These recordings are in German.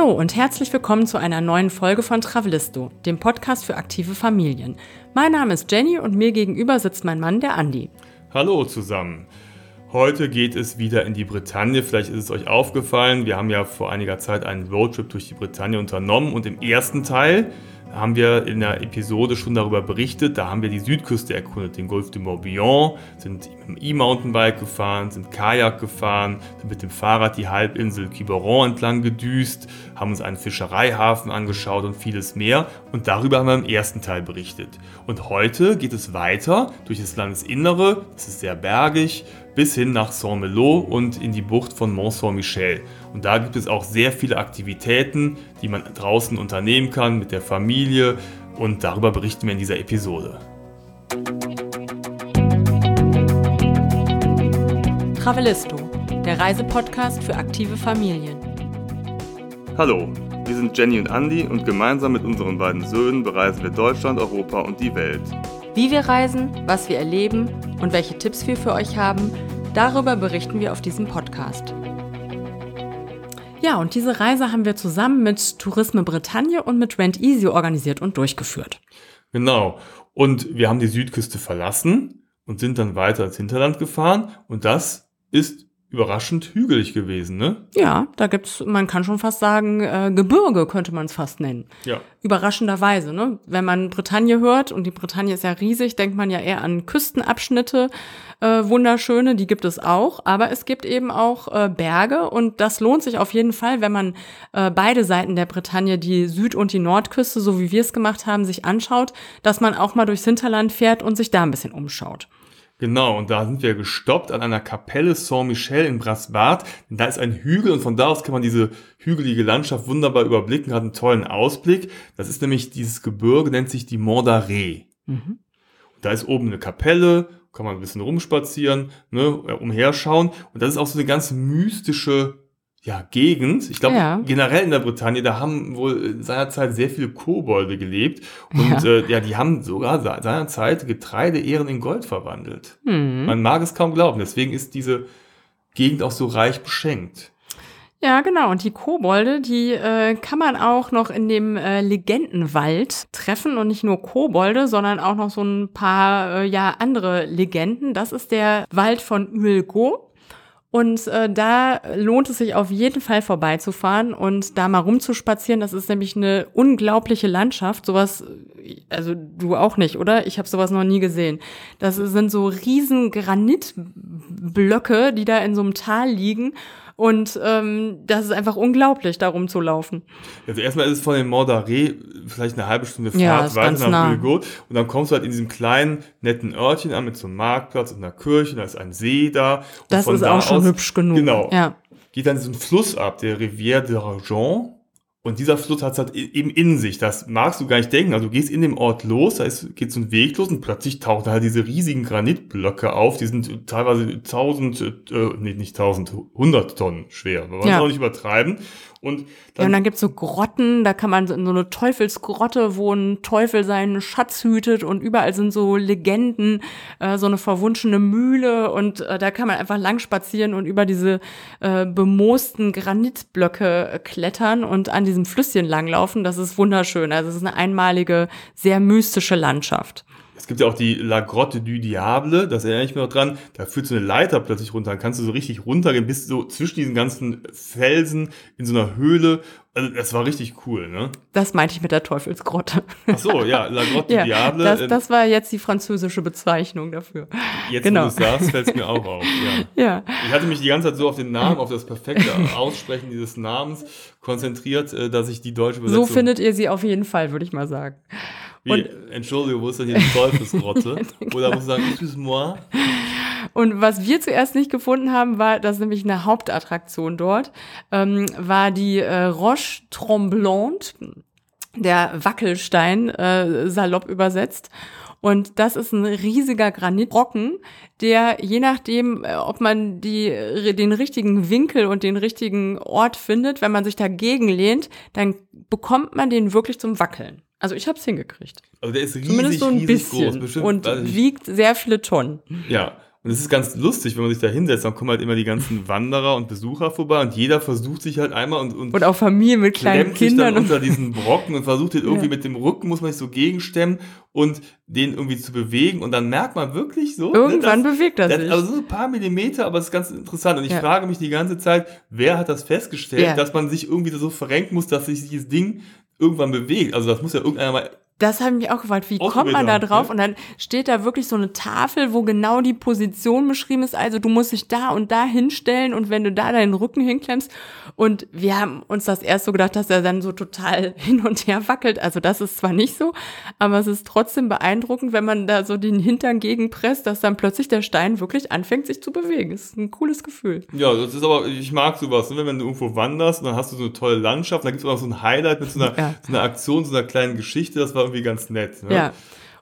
Hallo und herzlich willkommen zu einer neuen Folge von Travelisto, dem Podcast für aktive Familien. Mein Name ist Jenny und mir gegenüber sitzt mein Mann, der Andi. Hallo zusammen. Heute geht es wieder in die Bretagne. Vielleicht ist es euch aufgefallen, wir haben ja vor einiger Zeit einen Roadtrip durch die Bretagne unternommen und im ersten Teil haben wir in der Episode schon darüber berichtet. Da haben wir die Südküste erkundet, den Golf de Morbihan, sind im E-Mountainbike gefahren, sind Kajak gefahren, sind mit dem Fahrrad die Halbinsel Quiberon entlang gedüst, haben uns einen Fischereihafen angeschaut und vieles mehr. Und darüber haben wir im ersten Teil berichtet. Und heute geht es weiter durch das Landesinnere. Es ist sehr bergig bis hin nach Saint-Malo und in die Bucht von Mont-Saint-Michel. Und da gibt es auch sehr viele Aktivitäten, die man draußen unternehmen kann mit der Familie und darüber berichten wir in dieser Episode. Travelisto, der Reisepodcast für aktive Familien. Hallo, wir sind Jenny und Andy und gemeinsam mit unseren beiden Söhnen bereisen wir Deutschland, Europa und die Welt. Wie wir reisen, was wir erleben und welche Tipps wir für euch haben, darüber berichten wir auf diesem Podcast. Ja, und diese Reise haben wir zusammen mit Tourisme Bretagne und mit Rent Easy organisiert und durchgeführt. Genau. Und wir haben die Südküste verlassen und sind dann weiter ins Hinterland gefahren. Und das ist überraschend hügelig gewesen, ne? Ja, da gibt's, man kann schon fast sagen, äh, Gebirge könnte man es fast nennen. Ja. Überraschenderweise, ne? Wenn man Bretagne hört, und die Bretagne ist ja riesig, denkt man ja eher an Küstenabschnitte, äh, wunderschöne, die gibt es auch, aber es gibt eben auch äh, Berge und das lohnt sich auf jeden Fall, wenn man äh, beide Seiten der Bretagne, die Süd- und die Nordküste, so wie wir es gemacht haben, sich anschaut, dass man auch mal durchs Hinterland fährt und sich da ein bisschen umschaut. Genau, und da sind wir gestoppt an einer Kapelle Saint-Michel in Brasbart. Da ist ein Hügel und von da aus kann man diese hügelige Landschaft wunderbar überblicken, hat einen tollen Ausblick. Das ist nämlich dieses Gebirge, nennt sich die Mont d'Arrée. Mhm. Da ist oben eine Kapelle, kann man ein bisschen rumspazieren, ne, umherschauen. Und das ist auch so eine ganz mystische ja, Gegend. Ich glaube, ja. generell in der Bretagne, da haben wohl seinerzeit sehr viele Kobolde gelebt. Und ja, äh, ja die haben sogar seinerzeit Getreideehren in Gold verwandelt. Mhm. Man mag es kaum glauben. Deswegen ist diese Gegend auch so reich beschenkt. Ja, genau. Und die Kobolde, die äh, kann man auch noch in dem äh, Legendenwald treffen. Und nicht nur Kobolde, sondern auch noch so ein paar äh, ja andere Legenden. Das ist der Wald von Ulgo. Und äh, da lohnt es sich auf jeden Fall vorbeizufahren und da mal rumzuspazieren. Das ist nämlich eine unglaubliche Landschaft. Sowas, also du auch nicht, oder? Ich habe sowas noch nie gesehen. Das sind so riesen Granitblöcke, die da in so einem Tal liegen. Und ähm, das ist einfach unglaublich, da rumzulaufen. Also erstmal ist es von dem Mordaré vielleicht eine halbe Stunde Fahrt ja, weiter nach Bilgot. Und dann kommst du halt in diesem kleinen, netten Örtchen an mit so einem Marktplatz und einer Kirche, da ist ein See da. das ist da auch schon hübsch genug. Genau. Ja. Geht dann diesen Fluss ab, der Rivière d'Argent. Und dieser Fluss hat es halt eben in sich. Das magst du gar nicht denken. Also du gehst in dem Ort los, da ist, geht so ein Weg los und plötzlich tauchen halt diese riesigen Granitblöcke auf. Die sind teilweise tausend, äh, nee, nicht tausend, hundert Tonnen schwer. Man ja. auch nicht übertreiben. Und dann, ja, und dann gibt's so Grotten, da kann man in so eine Teufelsgrotte, wo ein Teufel seinen Schatz hütet und überall sind so Legenden, äh, so eine verwunschene Mühle und äh, da kann man einfach lang spazieren und über diese äh, bemoosten Granitblöcke äh, klettern und an diesem Flüsschen langlaufen. Das ist wunderschön. Also es ist eine einmalige, sehr mystische Landschaft. Es gibt ja auch die La Grotte du Diable, das erinnere ich mich noch dran. Da führt so eine Leiter plötzlich runter. Dann kannst du so richtig runtergehen, bist so zwischen diesen ganzen Felsen in so einer Höhle. Also das war richtig cool, ne? Das meinte ich mit der Teufelsgrotte. Ach so, ja, La Grotte ja, Diable. Das, das war jetzt die französische Bezeichnung dafür. Jetzt, genau. wo du es sagst, fällt es mir auch auf. Ja. ja. Ich hatte mich die ganze Zeit so auf den Namen, auf das perfekte Aussprechen dieses Namens konzentriert, äh, dass ich die deutsche Übersetzung... So findet ihr sie auf jeden Fall, würde ich mal sagen. Wie, und, Entschuldigung, wo ist denn hier die Teufelsgrotte? Oder muss ich sagen, excuse-moi? Und was wir zuerst nicht gefunden haben, war, dass nämlich eine Hauptattraktion dort ähm, war die äh, Roche Tremblante, der Wackelstein, äh, salopp übersetzt. Und das ist ein riesiger Granitbrocken, der je nachdem, äh, ob man die, den richtigen Winkel und den richtigen Ort findet, wenn man sich dagegen lehnt, dann bekommt man den wirklich zum Wackeln. Also ich habe es hingekriegt. Also der ist riesig, Zumindest so ein bisschen groß, bestimmt, und wiegt sehr viele Tonnen. Ja, Und es ist ganz lustig, wenn man sich da hinsetzt, dann kommen halt immer die ganzen Wanderer und Besucher vorbei und jeder versucht sich halt einmal und, und, und auch Familien mit kleinen Kindern. Dann unter diesen Brocken und versucht den irgendwie ja. mit dem Rücken, muss man sich so gegenstemmen und den irgendwie zu bewegen und dann merkt man wirklich so. Ne, Irgendwann ne, dass, bewegt er sich. Also so ein paar Millimeter, aber es ist ganz interessant und ich ja. frage mich die ganze Zeit, wer hat das festgestellt, ja. dass man sich irgendwie so verrenken muss, dass sich dieses Ding irgendwann bewegt. Also das muss ja irgendeiner mal das habe ich mich auch gefragt, wie kommt man da drauf? Ja. Und dann steht da wirklich so eine Tafel, wo genau die Position beschrieben ist. Also du musst dich da und da hinstellen und wenn du da deinen Rücken hinklemmst. Und wir haben uns das erst so gedacht, dass er dann so total hin und her wackelt. Also das ist zwar nicht so, aber es ist trotzdem beeindruckend, wenn man da so den Hintern gegenpresst, dass dann plötzlich der Stein wirklich anfängt, sich zu bewegen. Das ist ein cooles Gefühl. Ja, das ist aber, ich mag sowas. Ne? Wenn du irgendwo wanderst, dann hast du so eine tolle Landschaft, dann gibt es auch so ein Highlight mit so einer, ja. so einer Aktion, so einer kleinen Geschichte. Das war irgendwie ganz nett. Ne? Ja.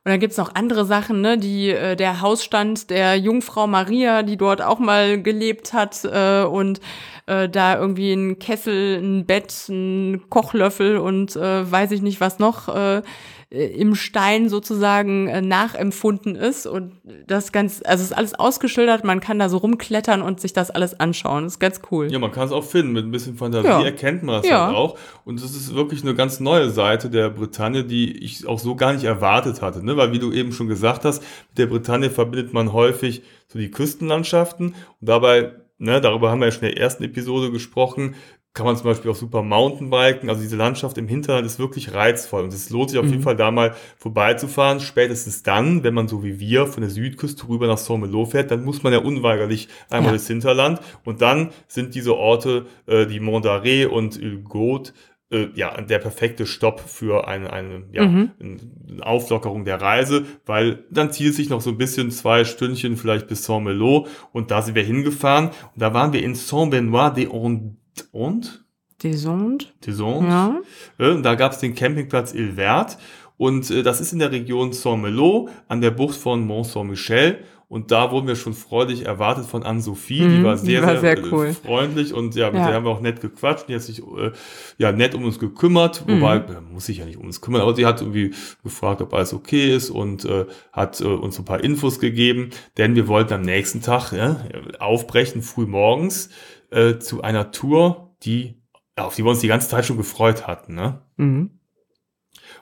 Und dann gibt's noch andere Sachen, ne, die äh, der Hausstand der Jungfrau Maria, die dort auch mal gelebt hat äh, und äh, da irgendwie ein Kessel, ein Bett, ein Kochlöffel und äh, weiß ich nicht was noch äh, im Stein sozusagen äh, nachempfunden ist und das ganz, also es ist alles ausgeschildert, man kann da so rumklettern und sich das alles anschauen. Das ist ganz cool. Ja, man kann es auch finden. Mit ein bisschen Fantasie ja. erkennt man das ja. halt auch. Und das ist wirklich eine ganz neue Seite der Bretagne, die ich auch so gar nicht erwartet hatte. Ne? Weil wie du eben schon gesagt hast, mit der Bretagne verbindet man häufig so die Küstenlandschaften und dabei Ne, darüber haben wir ja schon in der ersten Episode gesprochen, kann man zum Beispiel auch super Mountainbiken. Also diese Landschaft im Hinterland ist wirklich reizvoll und es lohnt sich auf mhm. jeden Fall da mal vorbeizufahren. Spätestens dann, wenn man so wie wir von der Südküste rüber nach Saint-Malo fährt, dann muss man ja unweigerlich einmal ja. durchs Hinterland und dann sind diese Orte, äh, die Montaré und Ilgot, äh, ja, der perfekte Stopp für eine, eine, ja, mhm. eine Auflockerung der Reise, weil dann zieht sich noch so ein bisschen zwei Stündchen vielleicht bis Saint-Malo und da sind wir hingefahren und da waren wir in Saint-Benoît des Ondes und? Desondes. Desondes. Ja. Äh, da gab es den Campingplatz Il Vert und äh, das ist in der Region Saint-Melo an der Bucht von Mont-Saint-Michel. Und da wurden wir schon freudig erwartet von Anne-Sophie. Mhm, die war sehr, die war sehr, sehr äh, cool. freundlich und ja, mit ja. der haben wir auch nett gequatscht. Die hat sich äh, ja nett um uns gekümmert, mhm. wobei, muss sich ja nicht um uns kümmern, aber sie hat irgendwie gefragt, ob alles okay ist und äh, hat äh, uns ein paar Infos gegeben, denn wir wollten am nächsten Tag ja, aufbrechen, früh morgens, äh, zu einer Tour die, auf die wir uns die ganze Zeit schon gefreut hatten. Ne? Mhm.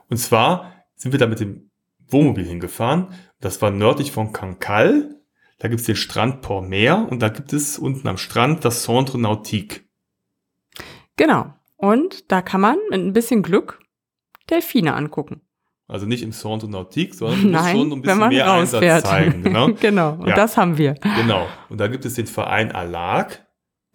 Und zwar sind wir da mit dem Wohnmobil hingefahren. Das war nördlich von Cancale. Da gibt es den Strand Port Mer und da gibt es unten am Strand das Centre Nautique. Genau. Und da kann man mit ein bisschen Glück Delfine angucken. Also nicht im Centre Nautique, sondern Nein, schon ein bisschen mehr rausfährt. Einsatz zeigen. Genau, genau. und ja. das haben wir. Genau. Und da gibt es den Verein Alag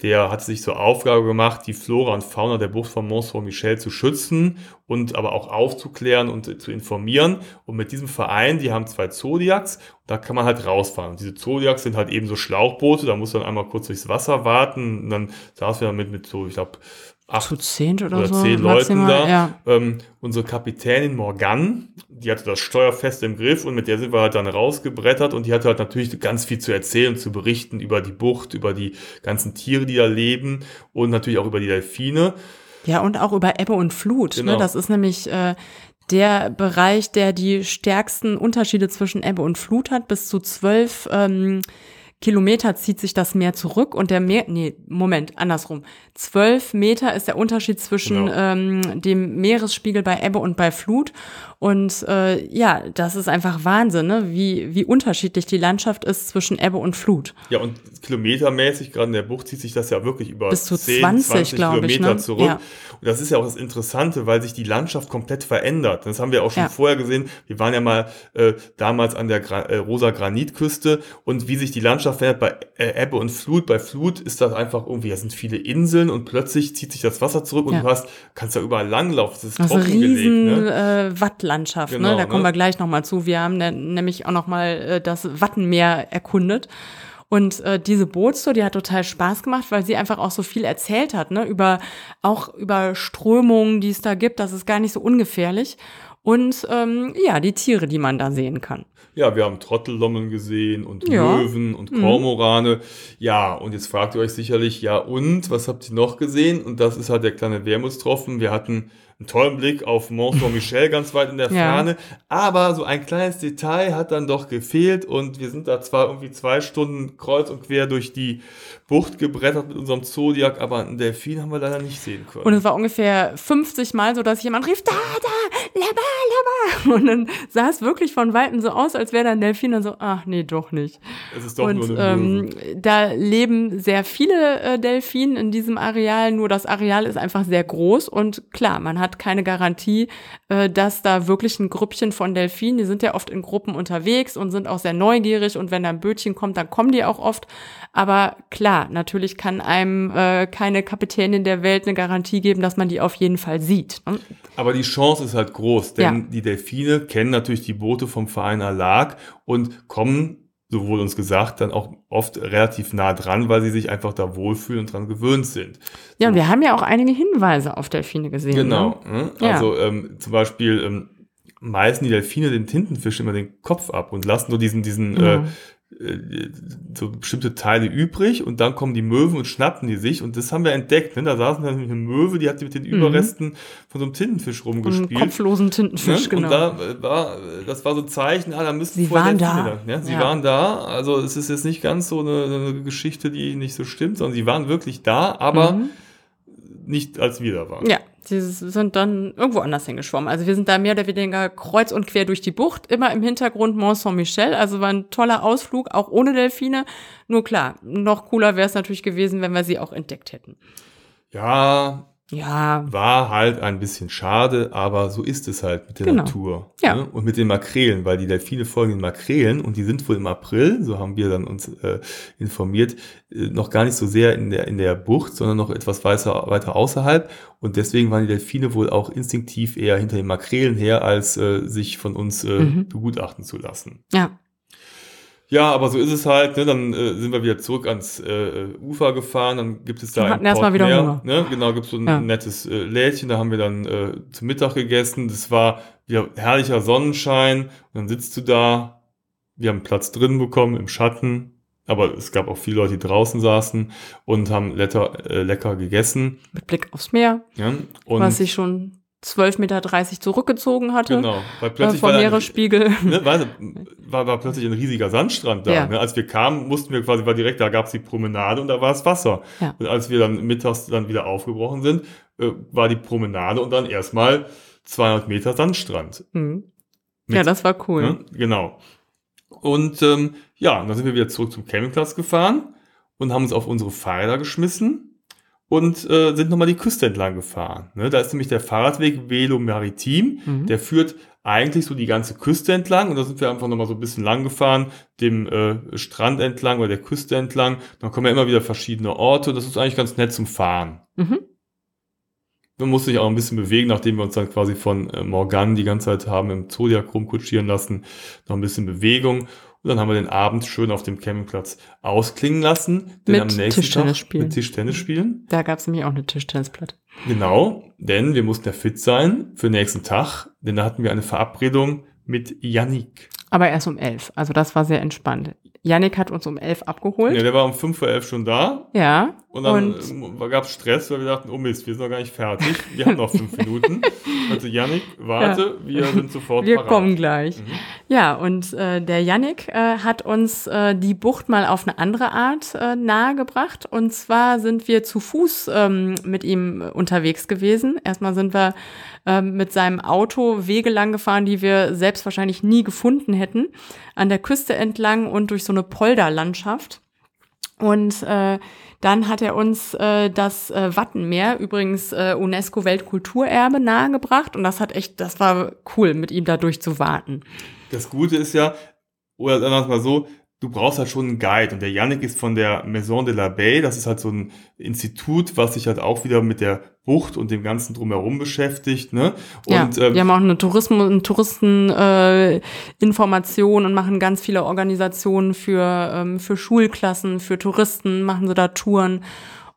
der hat sich zur Aufgabe gemacht, die Flora und Fauna der Bucht von Mont Saint-Michel zu schützen und aber auch aufzuklären und zu informieren. Und mit diesem Verein, die haben zwei Zodiacs, da kann man halt rausfahren. Und diese Zodiacs sind halt eben so Schlauchboote, da muss man einmal kurz durchs Wasser warten. Und dann saßen wir mit, mit so, ich glaube, acht zu zehn oder, oder so, zehn Leuten da. Ja. Ähm, unsere Kapitänin Morgan, die hatte das Steuer fest im Griff und mit der sind wir halt dann rausgebrettert und die hatte halt natürlich ganz viel zu erzählen, zu berichten über die Bucht, über die ganzen Tiere, die da leben und natürlich auch über die Delfine. Ja, und auch über Ebbe und Flut. Ne? Genau. Ne? Das ist nämlich äh, der Bereich, der die stärksten Unterschiede zwischen Ebbe und Flut hat, bis zu zwölf ähm, Kilometer zieht sich das Meer zurück und der Meer, nee, Moment, andersrum. Zwölf Meter ist der Unterschied zwischen genau. ähm, dem Meeresspiegel bei Ebbe und bei Flut. Und äh, ja, das ist einfach Wahnsinn, ne? wie, wie unterschiedlich die Landschaft ist zwischen Ebbe und Flut. Ja, und kilometermäßig, gerade in der Bucht, zieht sich das ja wirklich über Bis zu 10, 20, 20 Kilometer ich, ne? zurück. Ja. Und das ist ja auch das Interessante, weil sich die Landschaft komplett verändert. Das haben wir auch schon ja. vorher gesehen. Wir waren ja mal äh, damals an der Gra äh, Rosa Granitküste und wie sich die Landschaft verändert bei äh, Ebbe und Flut. Bei Flut ist das einfach irgendwie, da sind viele Inseln und plötzlich zieht sich das Wasser zurück und ja. du hast, kannst da überall langlaufen. Das ist also riesen, ne? äh, Wattlandschaft, genau, ne? Da kommen ne? wir gleich nochmal zu. Wir haben ne, nämlich auch nochmal äh, das Wattenmeer erkundet. Und äh, diese Bootstour, die hat total Spaß gemacht, weil sie einfach auch so viel erzählt hat, ne? Über auch über Strömungen, die es da gibt. Das ist gar nicht so ungefährlich. und ähm, ja, die Tiere, die man da sehen kann. Ja, wir haben Trottellommeln gesehen und Ja. Löwen und Mhm. Kormorane. Ja, und jetzt fragt ihr euch sicherlich, ja und, was habt ihr noch gesehen? Und das ist halt der kleine Wermutstropfen. Wir hatten einen tollen Blick auf Mont Saint-Michel ganz weit in der Ja. Ferne, aber so ein kleines Detail hat dann doch gefehlt und wir sind da zwar irgendwie zwei Stunden kreuz und quer durch die Bucht gebrettert mit unserem Zodiac, aber einen Delfin haben wir leider nicht sehen können. Und es war ungefähr 50 Mal so, dass jemand rief, da, da, laba, Und dann sah es wirklich von Weitem so aus, als wäre da ein Delfin und so, ach nee, doch nicht. es ist doch und nur eine ähm, da leben sehr viele äh, Delfine in diesem Areal, nur das Areal ist einfach sehr groß und klar, man hat keine Garantie, äh, dass da wirklich ein Grüppchen von Delfinen, die sind ja oft in Gruppen unterwegs und sind auch sehr neugierig und wenn da ein Bötchen kommt, dann kommen die auch oft. Aber klar, natürlich kann einem äh, keine Kapitänin der Welt eine Garantie geben, dass man die auf jeden Fall sieht. Ne? Aber die Chance ist halt groß, denn Ja. die Delfine kennen natürlich die Boote vom Verein Alag und kommen, so wurde uns gesagt, dann auch oft relativ nah dran, weil sie sich einfach da wohlfühlen und dran gewöhnt sind. Ja, und wir haben ja auch einige Hinweise auf Delfine gesehen. Genau. Ne? Ne? Ja. Also ähm, zum Beispiel ähm, meisten die Delfine den Tintenfisch immer den Kopf ab und lassen nur diesen, diesen Ja. äh, äh, so bestimmte Teile übrig und dann kommen die Möwen und schnappen die sich und das haben wir entdeckt. Ne? Da saßen dann eine Möwe, die hat mit den Überresten von so einem Tintenfisch rumgespielt. kopflosen Tintenfisch, Ne? genau. Und da äh, war, äh, das war so ein Zeichen, ah, da müssten Sie waren da. lang, Ne? Sie Ja. waren da, also es ist jetzt nicht ganz so eine, eine Geschichte, die nicht so stimmt, sondern sie waren wirklich da, aber Mhm. nicht als wir da waren. Ja, sie sind dann irgendwo anders hingeschwommen. Also wir sind da mehr oder weniger kreuz und quer durch die Bucht, immer im Hintergrund Mont Saint-Michel. Also war ein toller Ausflug, auch ohne Delfine. Nur klar, noch cooler wäre es natürlich gewesen, wenn wir sie auch entdeckt hätten. Ja, Ja, war halt ein bisschen schade, aber so ist es halt mit der Genau. Natur. Ja. Ne? Und mit den Makrelen, weil die Delfine folgen den Makrelen und die sind wohl im April, so haben wir dann uns äh, informiert, äh, noch gar nicht so sehr in der, in der Bucht, sondern noch etwas weiter, weiter außerhalb. Und deswegen waren die Delfine wohl auch instinktiv eher hinter den Makrelen her, als äh, sich von uns äh, Mhm. begutachten zu lassen. ja. Ja, aber so ist es halt. Ne? Dann äh, sind wir wieder zurück ans äh, Ufer gefahren. Dann gibt es da Wir ein hatten erst mal Port wieder Hunger. Ne? Genau, gibt es so ein Ja. nettes äh, Lädchen. Da haben wir dann äh, zum Mittag gegessen. Das war wieder herrlicher Sonnenschein. Und dann sitzt du da. Wir haben Platz drin bekommen im Schatten. Aber es gab auch viele Leute, die draußen saßen und haben lecker, äh, lecker gegessen. Mit Blick aufs Meer, Ja? Und was sich schon 12,30 Meter zurückgezogen hatte. genau, weil Äh, plötzlich vom war ein- Meeresspiegel. ne, war, war, war plötzlich ein riesiger Sandstrand da. Ja. Ne? Als wir kamen, mussten wir quasi, war direkt, da gab es die Promenade und da war das Wasser. Ja. Und als wir dann mittags dann wieder aufgebrochen sind, äh, war die Promenade und dann erstmal 200 Meter Sandstrand. Hm. Mit- Ja, das war cool. Ne? Genau. Und ähm, ja, dann sind wir wieder zurück zum Campingplatz gefahren und haben uns auf unsere Fahrräder geschmissen und äh, sind nochmal die Küste entlang gefahren. Ne? Da ist nämlich der Fahrradweg Velo Maritim, Mhm. der führt eigentlich so die ganze Küste entlang und da sind wir einfach nochmal so ein bisschen lang gefahren, dem äh, Strand entlang oder der Küste entlang. Dann kommen ja immer wieder verschiedene Orte und das ist eigentlich ganz nett zum Fahren. Mhm. Man muss sich auch ein bisschen bewegen, nachdem wir uns dann quasi von äh, Morgan die ganze Zeit haben im Zodiac rumkutschieren lassen. Noch ein bisschen Bewegung. Und dann haben wir den Abend schön auf dem Campingplatz ausklingen lassen. Denn Mit am nächsten Tischtennis Tag spielen. mit Tischtennis spielen. Da gab es nämlich auch eine Tischtennisplatte. Genau, denn wir mussten ja fit sein für den nächsten Tag, denn da hatten wir eine Verabredung mit Yannick. Aber erst um elf. Also das war sehr entspannt. Yannick hat uns um elf abgeholt. Ja, der war um 5 vor 11 schon da Ja. Und dann Und- äh, gab es Stress, weil wir dachten, oh Mist, wir sind noch gar nicht fertig. Wir haben noch fünf Minuten. Also Yannick, warte, wir sind sofort Wir parat. kommen gleich. Mhm. Ja, und äh, der Yannick äh, hat uns äh, die Bucht mal auf eine andere Art äh, nahegebracht. Und zwar sind wir zu Fuß ähm, mit ihm unterwegs gewesen. Erstmal sind wir ähm, mit seinem Auto Wege lang gefahren, die wir selbst wahrscheinlich nie gefunden hätten, an der Küste entlang und durch so eine Polderlandschaft. Und äh, dann hat er uns äh, das äh, Wattenmeer, übrigens äh, UNESCO-Weltkulturerbe, nahegebracht. Und das hat echt, das war cool, mit ihm da durchzuwarten. Das Gute ist ja, oder sagen wir es mal so, du brauchst halt schon einen Guide. Und der Yannick ist von der Maison de la Baie. Das ist halt so ein Institut, was sich halt auch wieder mit der Bucht und dem Ganzen drumherum beschäftigt. Ne? Und ja, ähm, die haben auch eine Tourismus, eine Touristeninformation äh, und machen ganz viele Organisationen für, ähm, für Schulklassen, für Touristen, machen sie da Touren.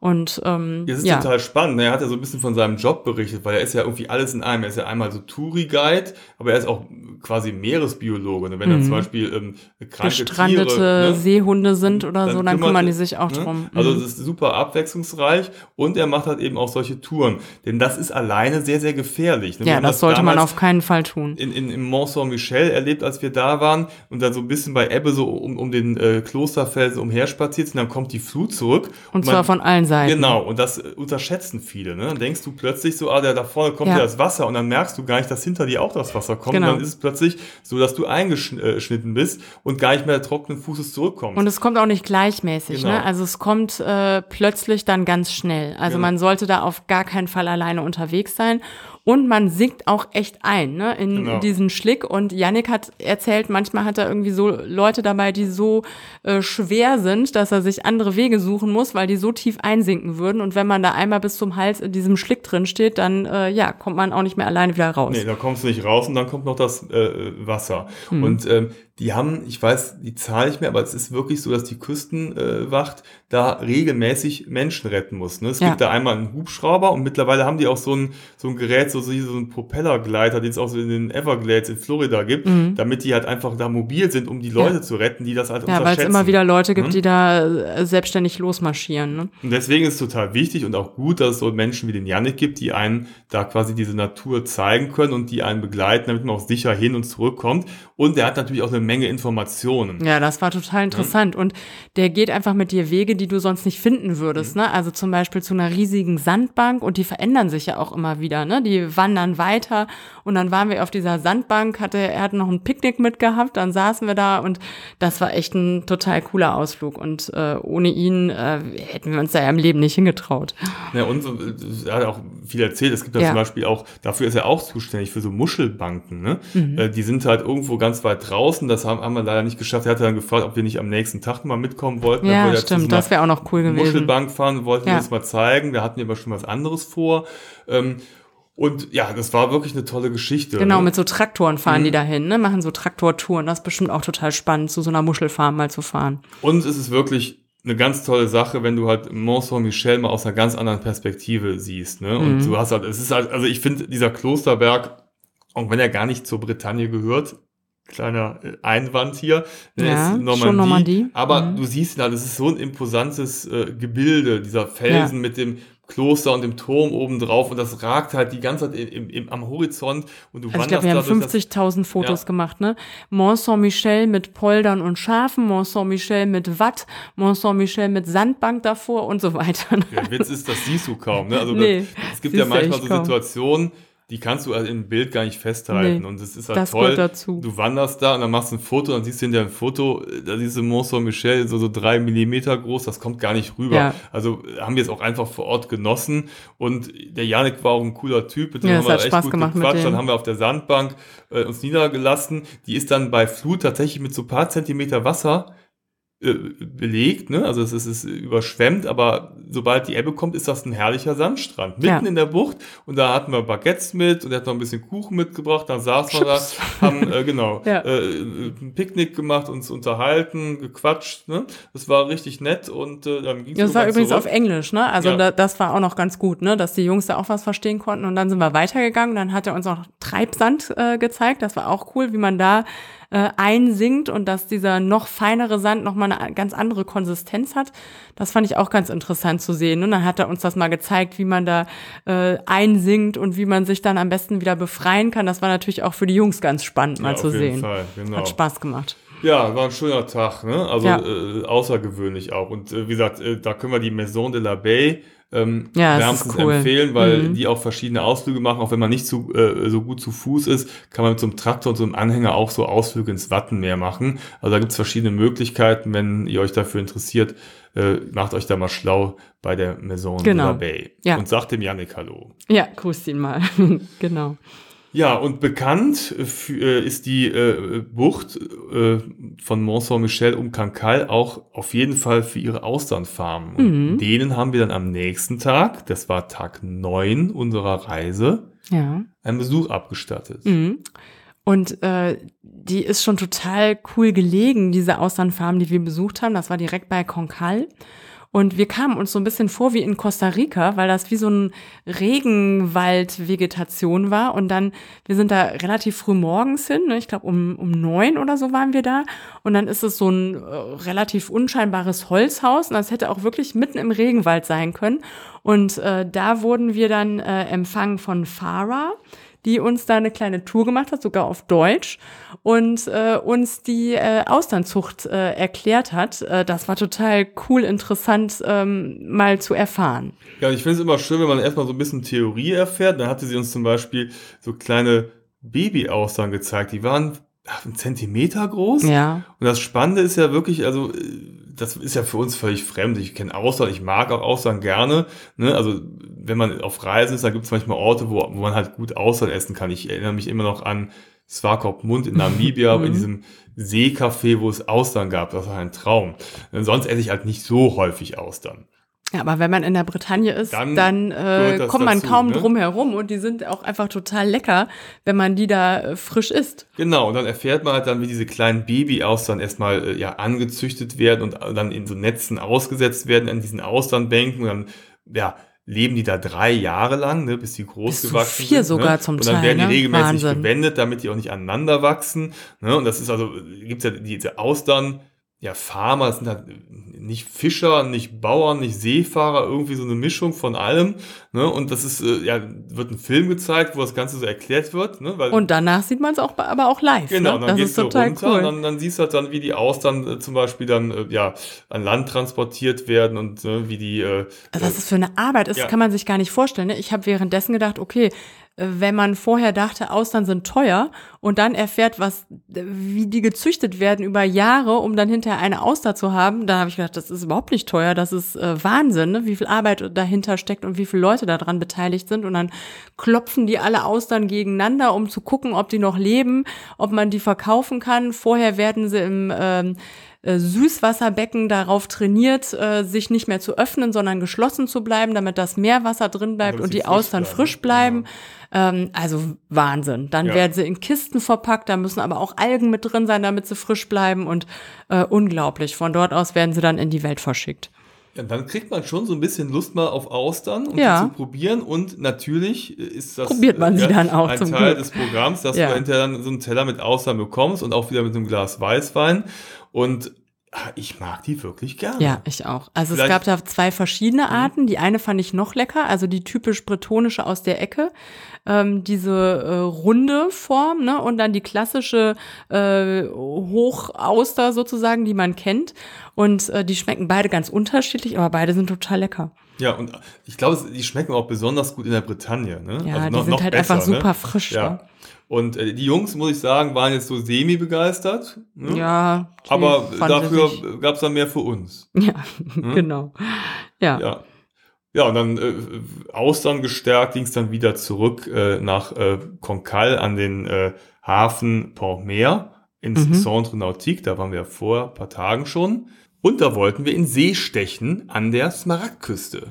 Und ähm, Das ist ja. total spannend. ne? Er hat ja so ein bisschen von seinem Job berichtet, weil er ist ja irgendwie alles in einem. Er ist ja einmal so Touri-Guide, aber er ist auch quasi Meeresbiologe. Ne? Wenn dann zum Beispiel ähm, kranke gestrandete Tiere, ne? Seehunde sind oder so, dann kümmert kümmern die sich auch ne? drum. Also Mhm. es ist super abwechslungsreich und er macht halt eben auch solche Touren. Denn das ist alleine sehr, sehr gefährlich. ne? Ja, haben das sollte man auf keinen Fall tun. in, in, im Mont Saint-Michel erlebt, als wir da waren und dann so ein bisschen bei Ebbe so um, um den äh, Klosterfelsen umherspaziert sind, dann kommt die Flut zurück. Und man- zwar von allen Seiten. Genau, und das äh, unterschätzen viele. Ne? Dann denkst du plötzlich so, ah, da, da vorne kommt Ja. ja. das Wasser und dann merkst du gar nicht, dass hinter dir auch das Wasser kommt. Genau. Und dann ist es plötzlich so, dass du eingeschnitten bist und gar nicht mehr trockenen Fußes zurückkommst. Und es kommt auch nicht gleichmäßig, Genau. ne? Also es kommt äh, plötzlich dann ganz schnell. Also Genau. man sollte da auf gar keinen Fall alleine unterwegs sein. Und man sinkt auch echt ein, ne, in Genau. diesen Schlick. Und Yannick hat erzählt, manchmal hat er irgendwie so Leute dabei, die so äh, schwer sind, dass er sich andere Wege suchen muss, weil die so tief einsinken würden. Und wenn man da einmal bis zum Hals in diesem Schlick drin steht, dann äh, ja, kommt man auch nicht mehr alleine wieder raus. Nee, da kommst du nicht raus und dann kommt noch das äh, Wasser. Hm. Und ähm, die haben, ich weiß die Zahl nicht mehr, aber es ist wirklich so, dass die Küstenwacht da regelmäßig Menschen retten muss. Ne? Es Ja. gibt da einmal einen Hubschrauber und mittlerweile haben die auch so ein, so ein Gerät, so, so ein Propellergleiter, den es auch so in den Everglades in Florida gibt, damit die halt einfach da mobil sind, um die Leute Mhm. Ja. zu retten, die das halt Ja, weil es immer wieder Leute gibt, Hm? die da äh, selbstständig losmarschieren. Ne? Und deswegen ist es total wichtig und auch gut, dass es so Menschen wie den Yannick gibt, die einen da quasi diese Natur zeigen können und die einen begleiten, damit man auch sicher hin und zurückkommt. Und der hat natürlich auch eine Menge Informationen. Ja, das war total interessant. Und der geht einfach mit dir Wege, die du sonst nicht finden würdest. Ne? Also zum Beispiel zu einer riesigen Sandbank und die verändern sich ja auch immer wieder. Ne? Die wandern weiter und dann waren wir auf dieser Sandbank, hatte, er hatte noch ein Picknick mitgehabt, dann saßen wir da und das war echt ein total cooler Ausflug. Und äh, ohne ihn äh, hätten wir uns da ja im Leben nicht hingetraut. Ja, und so, äh, er hat auch viel erzählt. Es gibt da Ja. zum Beispiel auch, dafür ist er auch zuständig für so Muschelbanken. Ne? Mhm. Äh, die sind halt irgendwo ganz weit draußen. Das haben, haben wir leider nicht geschafft. Er hat dann gefragt, ob wir nicht am nächsten Tag mal mitkommen wollten. Ja, wollte stimmt, das wäre auch noch cool gewesen. Muschelbank fahren, wollten Ja. uns mal zeigen. Da hatten wir aber schon was anderes vor. Ähm, und ja, das war wirklich eine tolle Geschichte. Genau, ne? mit so Traktoren fahren Mhm. die dahin, ne? machen so Traktortouren. Das ist bestimmt auch total spannend, zu so einer Muschelfarm mal zu fahren. Und es ist wirklich eine ganz tolle Sache, wenn du halt Mont Saint-Michel mal aus einer ganz anderen Perspektive siehst. Ne? Und Mhm. du hast halt, es ist halt, also ich finde, dieser Klosterberg, auch wenn er gar nicht zur Bretagne gehört, kleiner äh, Einwand hier, ne, Ja, ist Normandie, schon Normandie. aber Mhm. du siehst halt, es ist so ein imposantes äh, Gebilde, dieser Felsen mit dem Kloster und dem Turm oben drauf und das ragt halt die ganze Zeit im, im, am Horizont und du Also ich glaube, wir haben da durch das- 50.000 Fotos Ja. gemacht, ne? Mont Saint-Michel mit Poldern und Schafen, Mont Saint-Michel mit Watt, Mont Saint-Michel mit Sandbank davor und so weiter. ne? Der Witz ist, das siehst du kaum. Ne? Also Nee, das, es gibt ja manchmal so kaum. Situationen, die kannst du also im Bild gar nicht festhalten. Nee, und es ist halt das toll. Du wanderst da und dann machst du ein Foto, dann siehst du hinter dem Foto, da siehst du Mont Saint-Michel so, so drei Millimeter groß, das kommt gar nicht rüber. Ja. Also haben wir es auch einfach vor Ort genossen. Und der Janik war auch ein cooler Typ, mit dem Ja, haben wir hat echt Spaß gut gemacht mit gequatscht. Dann haben wir auf der Sandbank äh, uns niedergelassen. Die ist dann bei Flut tatsächlich mit so ein paar Zentimeter Wasser äh, belegt, ne? Also es ist, es ist überschwemmt, aber sobald die Ebbe kommt, ist das ein herrlicher Sandstrand. Mitten Ja. in der Bucht und da hatten wir Baguettes mit und er hat noch ein bisschen Kuchen mitgebracht, dann saßen wir da, haben äh, genau Ja. äh, ein Picknick gemacht, uns unterhalten, gequatscht, ne? Das war richtig nett und äh, dann ging Ja, das war übrigens zurück. auf Englisch, ne? Also Ja. da, das war auch noch ganz gut, ne? Dass die Jungs da auch was verstehen konnten. Und dann sind wir weitergegangen. Dann hat er uns auch Treibsand äh, gezeigt. Das war auch cool, wie man da äh, einsinkt und dass dieser noch feinere Sand noch mal eine ganz andere Konsistenz hat. Das fand ich auch ganz interessant zu sehen. Und dann hat er uns das mal gezeigt, wie man da äh, einsinkt und wie man sich dann am besten wieder befreien kann. Das war natürlich auch für die Jungs ganz spannend mal ja, zu sehen. Fall, genau. Hat Spaß gemacht. Ja, war ein schöner Tag, ne? Also Ja. äh, außergewöhnlich auch. Und äh, wie gesagt, äh, da können wir die Maison de la Baie ähm, Ja, wärmstens cool. empfehlen, weil Mhm. die auch verschiedene Ausflüge machen. Auch wenn man nicht zu, äh, so gut zu Fuß ist, kann man mit so einem Traktor und so einem Anhänger auch so Ausflüge ins Wattenmeer machen. Also da gibt's verschiedene Möglichkeiten. Wenn ihr euch dafür interessiert, äh, macht euch da mal schlau bei der Maison Genau. de la Baie. Ja. Und sagt dem Yannick Hallo. Ja, grüßt ihn mal. genau. Ja, und bekannt für, äh, ist die äh, Bucht äh, von Mont Saint-Michel um Cancale auch auf jeden Fall für ihre Austernfarmen. Mhm. denen haben wir dann am nächsten Tag, das war Tag neun unserer Reise, Ja. einen Besuch abgestattet. Mhm. Und äh, die ist schon total cool gelegen, diese Austernfarm, die wir besucht haben. Das war direkt bei Concal. Und wir kamen uns so ein bisschen vor wie in Costa Rica, weil das wie so ein Regenwald-Vegetation war. Und dann, wir sind da relativ früh morgens hin, ne? ich glaube um, um neun oder so waren wir da. Und dann ist es so ein äh, relativ unscheinbares Holzhaus. Und das hätte auch wirklich mitten im Regenwald sein können. Und äh, da wurden wir dann äh, empfangen von Farah die uns da eine kleine Tour gemacht hat, sogar auf Deutsch, und äh, uns die äh, Austernzucht äh, erklärt hat. Äh, das war total cool, interessant ähm, mal zu erfahren. Ja, ich finde es immer schön, wenn man erstmal so ein bisschen Theorie erfährt. Dann hatte sie uns zum Beispiel so kleine Baby-Austern gezeigt. Die waren einen Zentimeter groß. Ja. Und das Spannende ist ja wirklich, also das ist ja für uns völlig fremd. Ich kenne Austern, ich mag auch Austern gerne. Ne? Also wenn man auf Reisen ist, da gibt es manchmal Orte, wo, wo man halt gut Austern essen kann. Ich erinnere mich immer noch an Swakopmund in Namibia, in diesem Seecafé, wo es Austern gab. Das war ein Traum. Sonst esse ich halt nicht so häufig Austern. Ja, aber wenn man in der Bretagne ist, dann, dann äh, kommt man dazu, kaum ne? drum herum und die sind auch einfach total lecker, wenn man die da äh, frisch isst. Genau, und dann erfährt man halt dann, wie diese kleinen Baby-Austern erstmal äh, ja angezüchtet werden und dann in so Netzen ausgesetzt werden an diesen Austernbänken und dann ja leben die da drei Jahre lang, ne, bis die groß bis gewachsen vier sind. Ne? sogar ne? zum Teil. Und dann werden die ne? regelmäßig Wahnsinn. gewendet, damit die auch nicht aneinander wachsen. Ne? Und das ist also, gibt's ja diese Austern, ja, Farmer, das sind halt nicht Fischer, nicht Bauern, nicht Seefahrer, irgendwie so eine Mischung von allem. Ne? Und das ist, äh, ja, wird ein Film gezeigt, wo das Ganze so erklärt wird. Ne? Weil, und danach sieht man es auch, aber auch live. Genau, ne? dann das ist total runter cool. Und dann, dann siehst du halt dann, wie die Austern äh, zum Beispiel dann äh, ja an Land transportiert werden und äh, wie die. Äh, also was das für eine Arbeit ist, ja. kann man sich gar nicht vorstellen. Ne? Ich habe währenddessen gedacht, okay, wenn man vorher dachte, Austern sind teuer und dann erfährt, was, wie die gezüchtet werden über Jahre, um dann hinterher eine Auster zu haben, da habe ich gedacht, das ist überhaupt nicht teuer, das ist äh, Wahnsinn, ne? wie viel Arbeit dahinter steckt und wie viele Leute daran beteiligt sind. Und dann klopfen die alle Austern gegeneinander, um zu gucken, ob die noch leben, ob man die verkaufen kann. Vorher werden sie im ähm, äh, Süßwasserbecken darauf trainiert, äh, sich nicht mehr zu öffnen, sondern geschlossen zu bleiben, damit das Meerwasser drin bleibt und die Austern frisch bleiben. Ja. Ähm, also Wahnsinn. Dann ja. werden sie in Kisten verpackt, da müssen aber auch Algen mit drin sein, damit sie frisch bleiben und äh, unglaublich. Von dort aus werden sie dann in die Welt verschickt. Ja, dann kriegt man schon so ein bisschen Lust mal auf Austern, um ja. sie zu probieren. Und natürlich ist das Probiert man sie dann auch ein Teil Glück. des Programms, dass ja. du hinterher dann so einen Teller mit Austern bekommst und auch wieder mit einem Glas Weißwein. Und ich mag die wirklich gerne. Ja, ich auch. Also Vielleicht, es gab da zwei verschiedene mhm. Arten. Die eine fand ich noch lecker, also die typisch bretonische aus der Ecke. Ähm, diese äh, runde Form, ne? Und dann die klassische äh, Hochauster sozusagen, die man kennt. Und äh, die schmecken beide ganz unterschiedlich, aber beide sind total lecker. Ja, und ich glaube, die schmecken auch besonders gut in der Bretagne. Ne? Ja, also noch, die sind halt besser, einfach super ne? frisch. Ja. Ne? Und äh, die Jungs, muss ich sagen, waren jetzt so semi-begeistert. Ne? Ja. Aber dafür gab es dann mehr für uns. Ja, hm? genau. Ja. ja. Ja, und dann äh, Austern gestärkt ging es dann wieder zurück äh, nach äh, Concal an den äh, Hafen Pont-Mer ins mhm. Centre Nautique. Da waren wir vor ein paar Tagen schon. Und da wollten wir in See stechen an der Smaragdküste.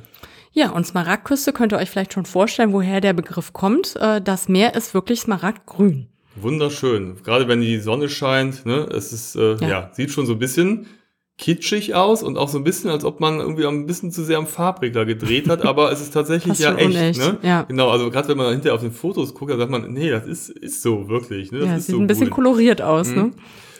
Ja, und Smaragdküste könnt ihr euch vielleicht schon vorstellen, woher der Begriff kommt. Äh, das Meer ist wirklich smaragdgrün. Wunderschön. Gerade wenn die Sonne scheint, ne, es ist, äh, ja. ja. sieht schon so ein bisschen kitschig aus und auch so ein bisschen, als ob man irgendwie ein bisschen zu sehr am Farbregler gedreht hat, aber es ist tatsächlich ja echt, unecht. ne? Ja. Genau, also gerade wenn man hinterher auf den Fotos guckt, dann sagt man, nee, das ist, ist so wirklich, ne? Das ja, ist sieht so ein bisschen gut. koloriert aus, mhm. ne?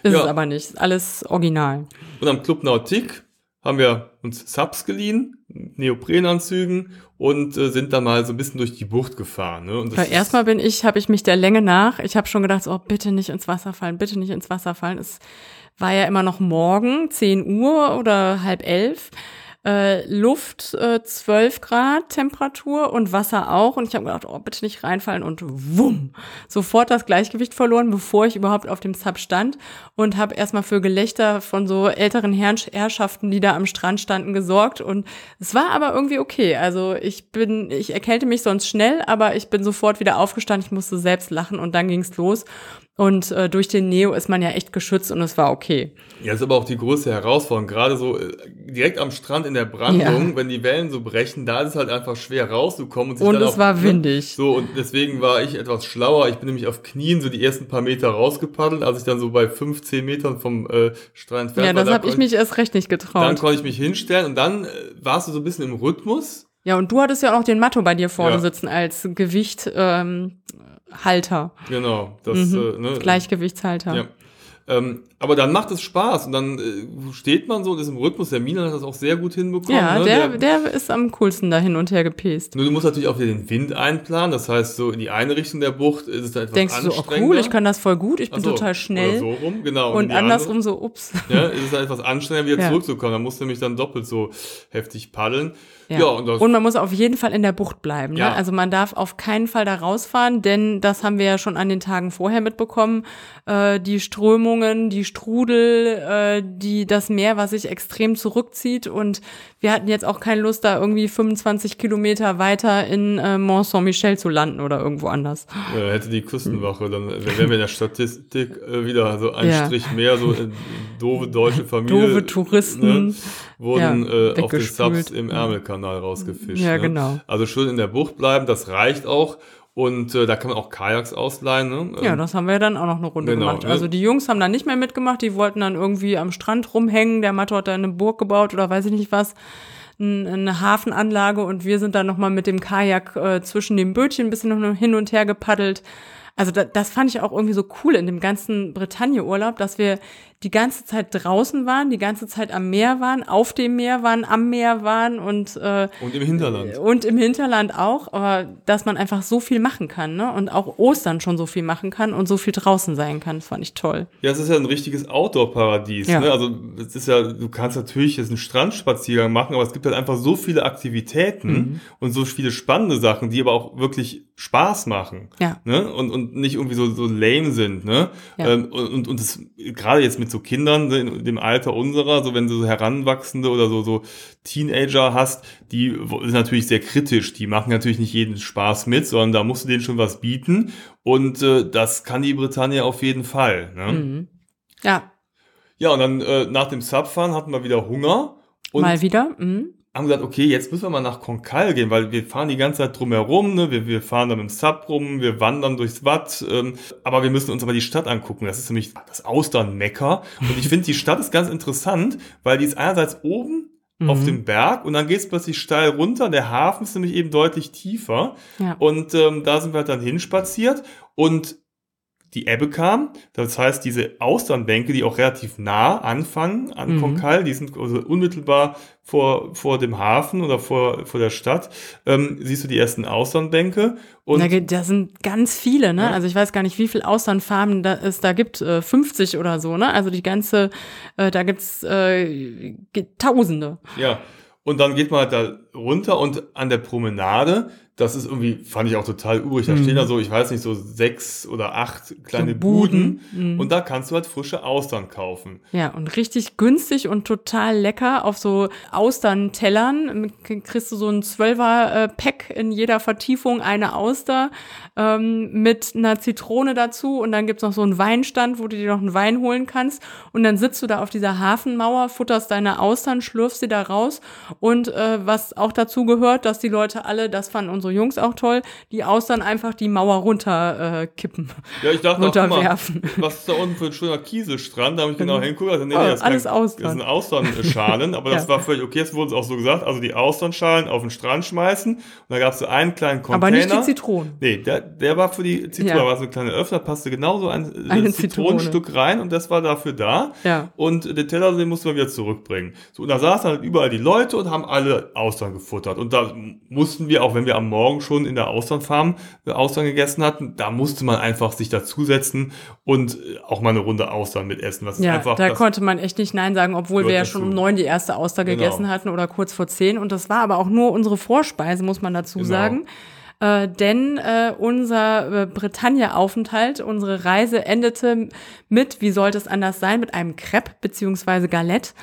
Ist ja. es aber nicht, alles original. Und am Club Nautique haben wir uns Subs geliehen, Neoprenanzügen und äh, sind dann mal so ein bisschen durch die Bucht gefahren. Ne? Und erstmal bin ich, habe ich mich der Länge nach, ich habe schon gedacht, oh, bitte nicht ins Wasser fallen, bitte nicht ins Wasser fallen. Es war ja immer noch morgen, 10 Uhr oder halb elf äh, Luft äh, 12 Grad Temperatur und Wasser auch. Und ich habe gedacht, oh, bitte nicht reinfallen und wumm, sofort das Gleichgewicht verloren, bevor ich überhaupt auf dem Sub stand und habe erstmal für Gelächter von so älteren Herr Herrschaften, die da am Strand standen, gesorgt. Und es war aber irgendwie okay. Also ich bin, ich erkälte mich sonst schnell, aber ich bin sofort wieder aufgestanden. Ich musste selbst lachen und dann ging's los. Und äh, durch den Neo ist man ja echt geschützt und es war okay. Ja, ist aber auch die größte Herausforderung. Gerade so äh, direkt am Strand in der Brandung, ja. wenn die Wellen so brechen, da ist es halt einfach schwer rauszukommen. Und, und es auch, war ne? windig. So, und deswegen war ich etwas schlauer. Ich bin nämlich auf Knien so die ersten paar Meter rausgepaddelt, als ich dann so bei 15 Metern vom äh, Strand entfernt Ja, das da habe ich mich erst recht nicht getraut. Dann konnte ich mich hinstellen und dann äh, warst du so ein bisschen im Rhythmus. Ja, und du hattest ja auch den Matto bei dir vorne ja. sitzen als Gewicht. Ähm, Halter. Genau, das mhm. äh, ne? Gleichgewichtshalter. Ja. Ähm, aber dann macht es Spaß und dann äh, steht man so und ist im Rhythmus. Der Mina hat das auch sehr gut hinbekommen. Ja, ne? der, der, der, ist am coolsten da hin und her gepäst. Nur du musst natürlich auch wieder den Wind einplanen. Das heißt, so in die eine Richtung der Bucht ist es da etwas Denkst du so, oh cool, ich kann das voll gut, ich bin so, total schnell. So rum, genau. Und, und andersrum andere, so, ups. Ja, ist es da etwas anstrengender, wieder ja. zurückzukommen. Da musst du nämlich dann doppelt so heftig paddeln. Ja. ja und, und, man muss auf jeden Fall in der Bucht bleiben. Ne? Ja. Also man darf auf keinen Fall da rausfahren, denn das haben wir ja schon an den Tagen vorher mitbekommen. Äh, die Strömungen, die Strudel, äh, die das Meer, was sich extrem zurückzieht. Und wir hatten jetzt auch keine Lust, da irgendwie 25 Kilometer weiter in äh, Mont Saint-Michel zu landen oder irgendwo anders. Ja, hätte die Küstenwache, dann wären wir in der Statistik äh, wieder so ein ja. Strich mehr, so äh, doofe deutsche Familie. Doofe Touristen. Ne, wurden ja, äh, auf den Subs im Ärmelkanal rausgefischt. Ja, ne? genau. Also schön in der Bucht bleiben, das reicht auch. Und äh, da kann man auch Kajaks ausleihen. Ne? Ja, ähm, das haben wir dann auch noch eine Runde genau, gemacht. Also die Jungs haben da nicht mehr mitgemacht, die wollten dann irgendwie am Strand rumhängen. Der Matto hat da eine Burg gebaut oder weiß ich nicht was, eine Hafenanlage und wir sind dann nochmal mit dem Kajak äh, zwischen dem Bötchen ein bisschen noch hin und her gepaddelt. Also da, das fand ich auch irgendwie so cool in dem ganzen Bretagne-Urlaub, dass wir die ganze Zeit draußen waren, die ganze Zeit am Meer waren, auf dem Meer waren, am Meer waren und äh, und im Hinterland und im Hinterland auch, aber dass man einfach so viel machen kann, ne? Und auch Ostern schon so viel machen kann und so viel draußen sein kann, das fand ich toll. Ja, es ist ja ein richtiges Outdoor-Paradies. Ja. Ne? Also es ist ja, du kannst natürlich jetzt einen Strandspaziergang machen, aber es gibt halt einfach so viele Aktivitäten mhm. und so viele spannende Sachen, die aber auch wirklich Spaß machen. Ja. Ne? Und, und nicht irgendwie so, so lame sind. Ne? Ja. Ähm, und, und das gerade jetzt mit so Kindern in dem Alter unserer, so wenn du so Heranwachsende oder so, so Teenager hast, die sind natürlich sehr kritisch. Die machen natürlich nicht jeden Spaß mit, sondern da musst du denen schon was bieten. Und äh, das kann die Britannia auf jeden Fall. Ne? Mhm. Ja. Ja, und dann äh, nach dem Subfahren hatten wir wieder Hunger. Mal wieder. Mhm haben gesagt, okay, jetzt müssen wir mal nach Konkal gehen, weil wir fahren die ganze Zeit drumherum, ne? wir, wir fahren dann im Sub rum, wir wandern durchs Watt, ähm, aber wir müssen uns aber die Stadt angucken. Das ist nämlich das Austernmecker. Und ich finde, die Stadt ist ganz interessant, weil die ist einerseits oben mhm. auf dem Berg und dann geht es plötzlich steil runter. Der Hafen ist nämlich eben deutlich tiefer. Ja. Und ähm, da sind wir halt dann hinspaziert und die Ebbe kam. Das heißt, diese Austernbänke, die auch relativ nah anfangen an mhm. Konkal, die sind also unmittelbar vor, vor dem Hafen oder vor, vor der Stadt, ähm, siehst du die ersten Austernbänke. Und da, da sind ganz viele, ne? Ja. Also ich weiß gar nicht, wie viele Austernfarmen da es da gibt, äh, 50 oder so, ne? Also die ganze, äh, da gibt's äh, Tausende. Ja. Und dann geht man halt da runter und an der Promenade das ist irgendwie, fand ich auch total übrig. Da mhm. stehen da so, ich weiß nicht, so sechs oder acht kleine so Buden, Buden. Mhm. und da kannst du halt frische Austern kaufen. Ja, und richtig günstig und total lecker auf so Austern-Tellern. Kriegst du so ein Zwölfer-Pack in jeder Vertiefung, eine Auster ähm, mit einer Zitrone dazu und dann gibt's noch so einen Weinstand, wo du dir noch einen Wein holen kannst und dann sitzt du da auf dieser Hafenmauer, futterst deine Austern, schlürfst sie da raus und äh, was auch dazu gehört, dass die Leute alle, das fanden unsere Jungs auch toll, die Austern einfach die Mauer runter äh. Ja, ich dachte runterwerfen. Auch, mal, was ist da unten für ein schöner Kieselstrand? Da habe ich genau mhm. hingeguckt. Also, nee, nee, das, alles kein, Austern. das sind Austernschalen, aber ja. das war völlig okay. Es wurde uns auch so gesagt, also die Austernschalen auf den Strand schmeißen und da gab es so einen kleinen Container. Aber nicht die Zitronen. Nee, der, der war für die Zitrone, ja. war so ein kleiner Öffner, passte genauso ein Eine Zitronenstück Zitrone. rein und das war dafür da. Ja. Und den Teller den mussten wir wieder zurückbringen. So, und da saßen halt überall die Leute und haben alle Austern gefuttert. Und da mussten wir, auch wenn wir am Morgen schon in der Austernfarm äh, Austern gegessen hatten, da musste man einfach sich dazusetzen und äh, auch mal eine Runde Austern mitessen. Was ja, einfach, da konnte man echt nicht Nein sagen, obwohl wir ja schon um neun die erste Auster genau. gegessen hatten oder kurz vor zehn. Und das war aber auch nur unsere Vorspeise, muss man dazu genau. sagen. äh, denn äh, unser äh, Bretagne-Aufenthalt, unsere Reise endete mit, wie sollte es anders sein, mit einem Crepe beziehungsweise Galette,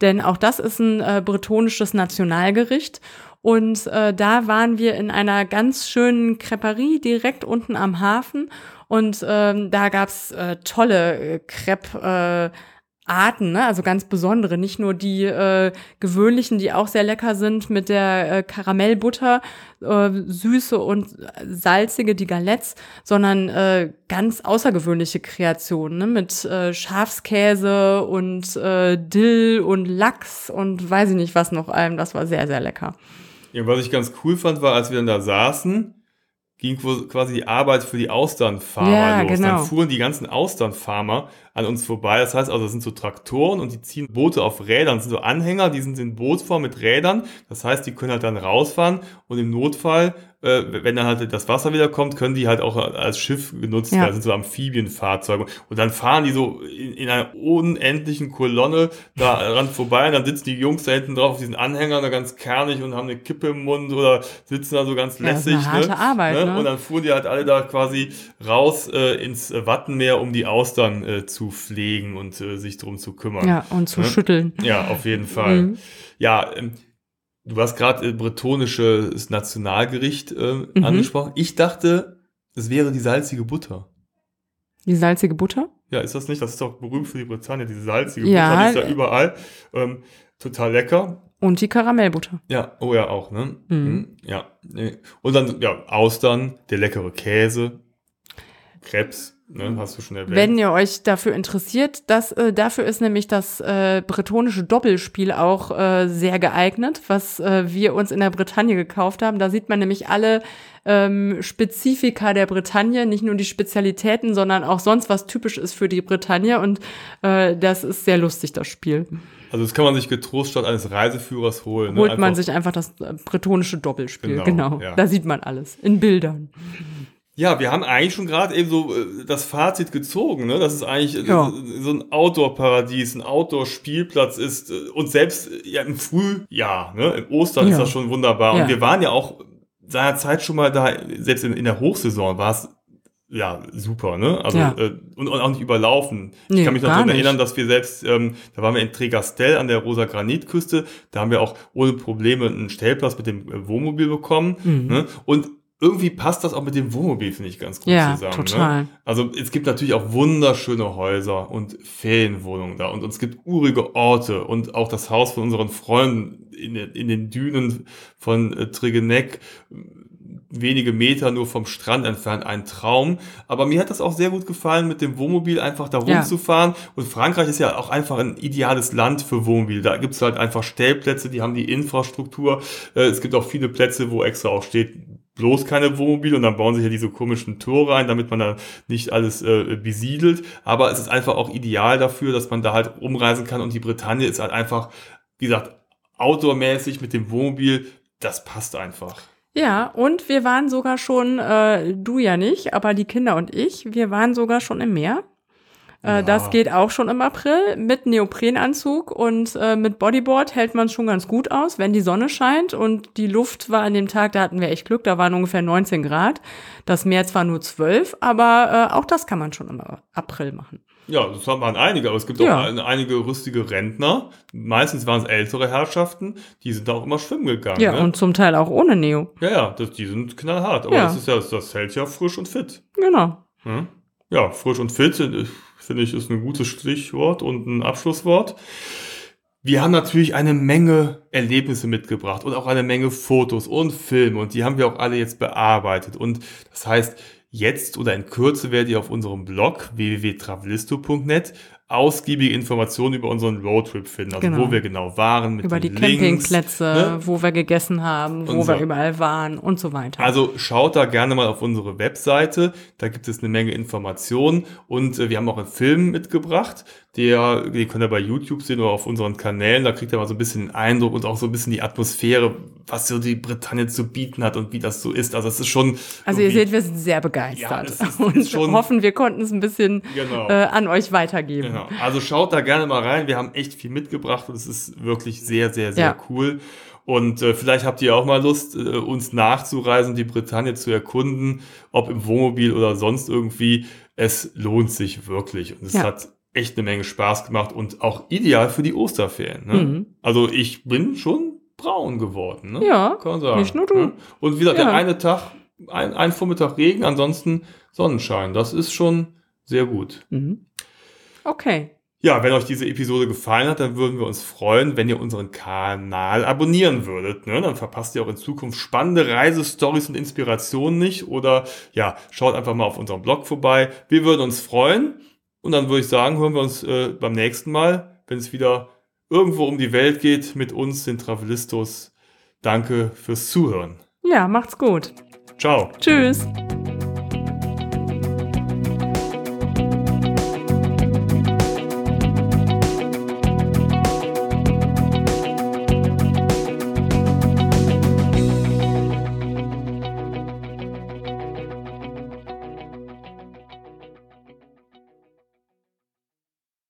denn auch das ist ein äh, bretonisches Nationalgericht und äh, da waren wir in einer ganz schönen Creperie direkt unten am Hafen. Und ähm, da gab's äh, tolle äh, Crepe. Äh, Arten, ne? also ganz besondere, nicht nur die äh, gewöhnlichen, die auch sehr lecker sind mit der äh, Karamellbutter, äh, süße und salzige, die Galettes, sondern äh, ganz außergewöhnliche Kreationen ne? mit äh, Schafskäse und äh, Dill und Lachs und weiß ich nicht was noch allem. Das war sehr, sehr lecker. Ja, was ich ganz cool fand, war, als wir dann da saßen, ging quasi die Arbeit für die Austernfarmer ja, los. Genau. Dann fuhren die ganzen Austernfarmer an uns vorbei. Das heißt also, das sind so Traktoren und die ziehen Boote auf Rädern. Das sind so Anhänger, die sind in Bootsform mit Rädern. Das heißt, die können halt dann rausfahren und im Notfall äh, wenn dann halt das Wasser wieder kommt, können die halt auch als Schiff genutzt werden. Das sind so Amphibienfahrzeuge. Und dann fahren die so in, in einer unendlichen Kolonne da ran vorbei und dann sitzen die Jungs da hinten drauf auf diesen Anhängern da ganz kernig und haben eine Kippe im Mund oder sitzen da so ganz lässig. Ja, das ist eine harte ne? Arbeit, ne? Und dann fuhren die halt alle da quasi raus äh, ins Wattenmeer, um die Austern äh, zu pflegen und äh, sich drum zu kümmern. Ja, und zu ne? schütteln. Ja, auf jeden Fall. Mhm. Ja, ähm, Du hast gerade äh, bretonisches Nationalgericht äh, mhm. angesprochen. Ich dachte, es wäre die salzige Butter. Die salzige Butter? Ja, ist das nicht? Das ist doch berühmt für die Bretagne, diese salzige ja, Butter, die ist ja überall. Ähm, total lecker. Und die Karamellbutter. Ja, oh ja, auch, ne? Mhm. mhm ja. Und dann, ja, Austern, der leckere Käse, Krebs. Ne, hast du schon erwähnt. Wenn ihr euch dafür interessiert, das, äh, dafür ist nämlich das äh, bretonische Doppelspiel auch äh, sehr geeignet, was äh, wir uns in der Bretagne gekauft haben. Da sieht man nämlich alle ähm, Spezifika der Bretagne, nicht nur die Spezialitäten, sondern auch sonst, was typisch ist für die Bretagne. Und äh, das ist sehr lustig, das Spiel. Also das kann man sich getrost statt eines Reiseführers holen. Ne? Holt man sich einfach das äh, bretonische Doppelspiel, genau. genau. Ja. Da sieht man alles, in Bildern. Ja, wir haben eigentlich schon gerade eben so äh, das Fazit gezogen, ne? dass es eigentlich äh, ja. so ein Outdoor-Paradies, ein Outdoor-Spielplatz ist. Äh, und selbst ja, im Frühjahr, ne? im Ostern ja. ist das schon wunderbar. Und wir waren ja auch seinerzeit schon mal da, selbst in, in der Hochsaison war es ja, super, ne? Also ja. äh, und, und, auch nicht überlaufen. Nee, ich kann mich noch daran erinnern, dass wir selbst, ähm, da waren wir in Tregastel an der Rosa Granitküste, da haben wir auch ohne Probleme einen Stellplatz mit dem Wohnmobil bekommen. Mhm. Ne? Und irgendwie passt das auch mit dem Wohnmobil, finde ich, ganz gut ja, zusammen. Ne? Total. Ne? Also es gibt natürlich auch wunderschöne Häuser und Ferienwohnungen da und es gibt urige Orte und auch das Haus von unseren Freunden in, in den Dünen von äh, Trigeneck, wenige Meter nur vom Strand entfernt, ein Traum. Aber mir hat das auch sehr gut gefallen, mit dem Wohnmobil einfach da rumzufahren. Ja. Und Frankreich ist ja auch einfach ein ideales Land für Wohnmobil. Da gibt es halt einfach Stellplätze, die haben die Infrastruktur. Äh, es gibt auch viele Plätze, wo extra auch steht, bloß keine Wohnmobile und dann bauen sie hier diese komischen Tore ein, damit man da nicht alles äh, besiedelt. Aber es ist einfach auch ideal dafür, dass man da halt umreisen kann und die Bretagne ist halt einfach, wie gesagt, outdoormäßig mit dem Wohnmobil, das passt einfach. Ja, und wir waren sogar schon, äh, du ja nicht, aber die Kinder und ich, wir waren sogar schon im Meer. Äh, ja. Das geht auch schon im April mit Neoprenanzug und äh, mit Bodyboard hält man es schon ganz gut aus, wenn die Sonne scheint und die Luft war an dem Tag, da hatten wir echt Glück, da waren ungefähr 19 Grad. Das Meer zwar nur 12, aber äh, auch das kann man schon im April machen. Ja, das waren einige, aber es gibt ja. auch einige rüstige Rentner. Meistens waren es ältere Herrschaften, die sind da auch immer schwimmen gegangen. Ja, ne? und zum Teil auch ohne Neo. Ja, ja, das, die sind knallhart. Aber ja. das ist ja, das hält ja frisch und fit. Genau. Ja, ja frisch und fit. Äh, finde ich, ist ein gutes Stichwort und ein Abschlusswort. Wir haben natürlich eine Menge Erlebnisse mitgebracht und auch eine Menge Fotos und Filme und die haben wir auch alle jetzt bearbeitet. Und das heißt, jetzt oder in Kürze werdet ihr auf unserem Blog www.travelisto.net ausgiebige Informationen über unseren Roadtrip finden, also genau. wo wir genau waren, mit über die Campingplätze, ne? wo wir gegessen haben, wo Unser, wir überall waren und so weiter. Also schaut da gerne mal auf unsere Webseite, da gibt es eine Menge Informationen und äh, wir haben auch einen Film mitgebracht, der, den könnt ihr bei YouTube sehen oder auf unseren Kanälen, da kriegt ihr mal so ein bisschen den Eindruck und auch so ein bisschen die Atmosphäre, was so die Bretagne zu bieten hat und wie das so ist. Also es ist schon. Also ihr seht, wir sind sehr begeistert ja, ist, und schon, hoffen, wir konnten es ein bisschen genau. äh, an euch weitergeben. Genau. Also schaut da gerne mal rein. Wir haben echt viel mitgebracht und es ist wirklich sehr, sehr, sehr ja. cool. Und äh, vielleicht habt ihr auch mal Lust, äh, uns nachzureisen, die Bretagne zu erkunden, ob im Wohnmobil oder sonst irgendwie. Es lohnt sich wirklich. Und es Ja. hat echt eine Menge Spaß gemacht und auch ideal für die Osterferien. Ne? Mhm. Also ich bin schon braun geworden. Ne? Ja, Kann man sagen. nicht nur du. Ne? Und wieder der Ja. eine Tag, ein, ein Vormittag Regen, ansonsten Sonnenschein. Das ist schon sehr gut. Mhm. Okay. Ja, wenn euch diese Episode gefallen hat, dann würden wir uns freuen, wenn ihr unseren Kanal abonnieren würdet. Ne? Dann verpasst ihr auch in Zukunft spannende Reisestories und Inspirationen nicht. Oder ja, schaut einfach mal auf unserem Blog vorbei. Wir würden uns freuen. Und dann würde ich sagen, hören wir uns äh, beim nächsten Mal, wenn es wieder irgendwo um die Welt geht mit uns, den Travelistos. Danke fürs Zuhören. Ja, macht's gut. Ciao. Tschüss.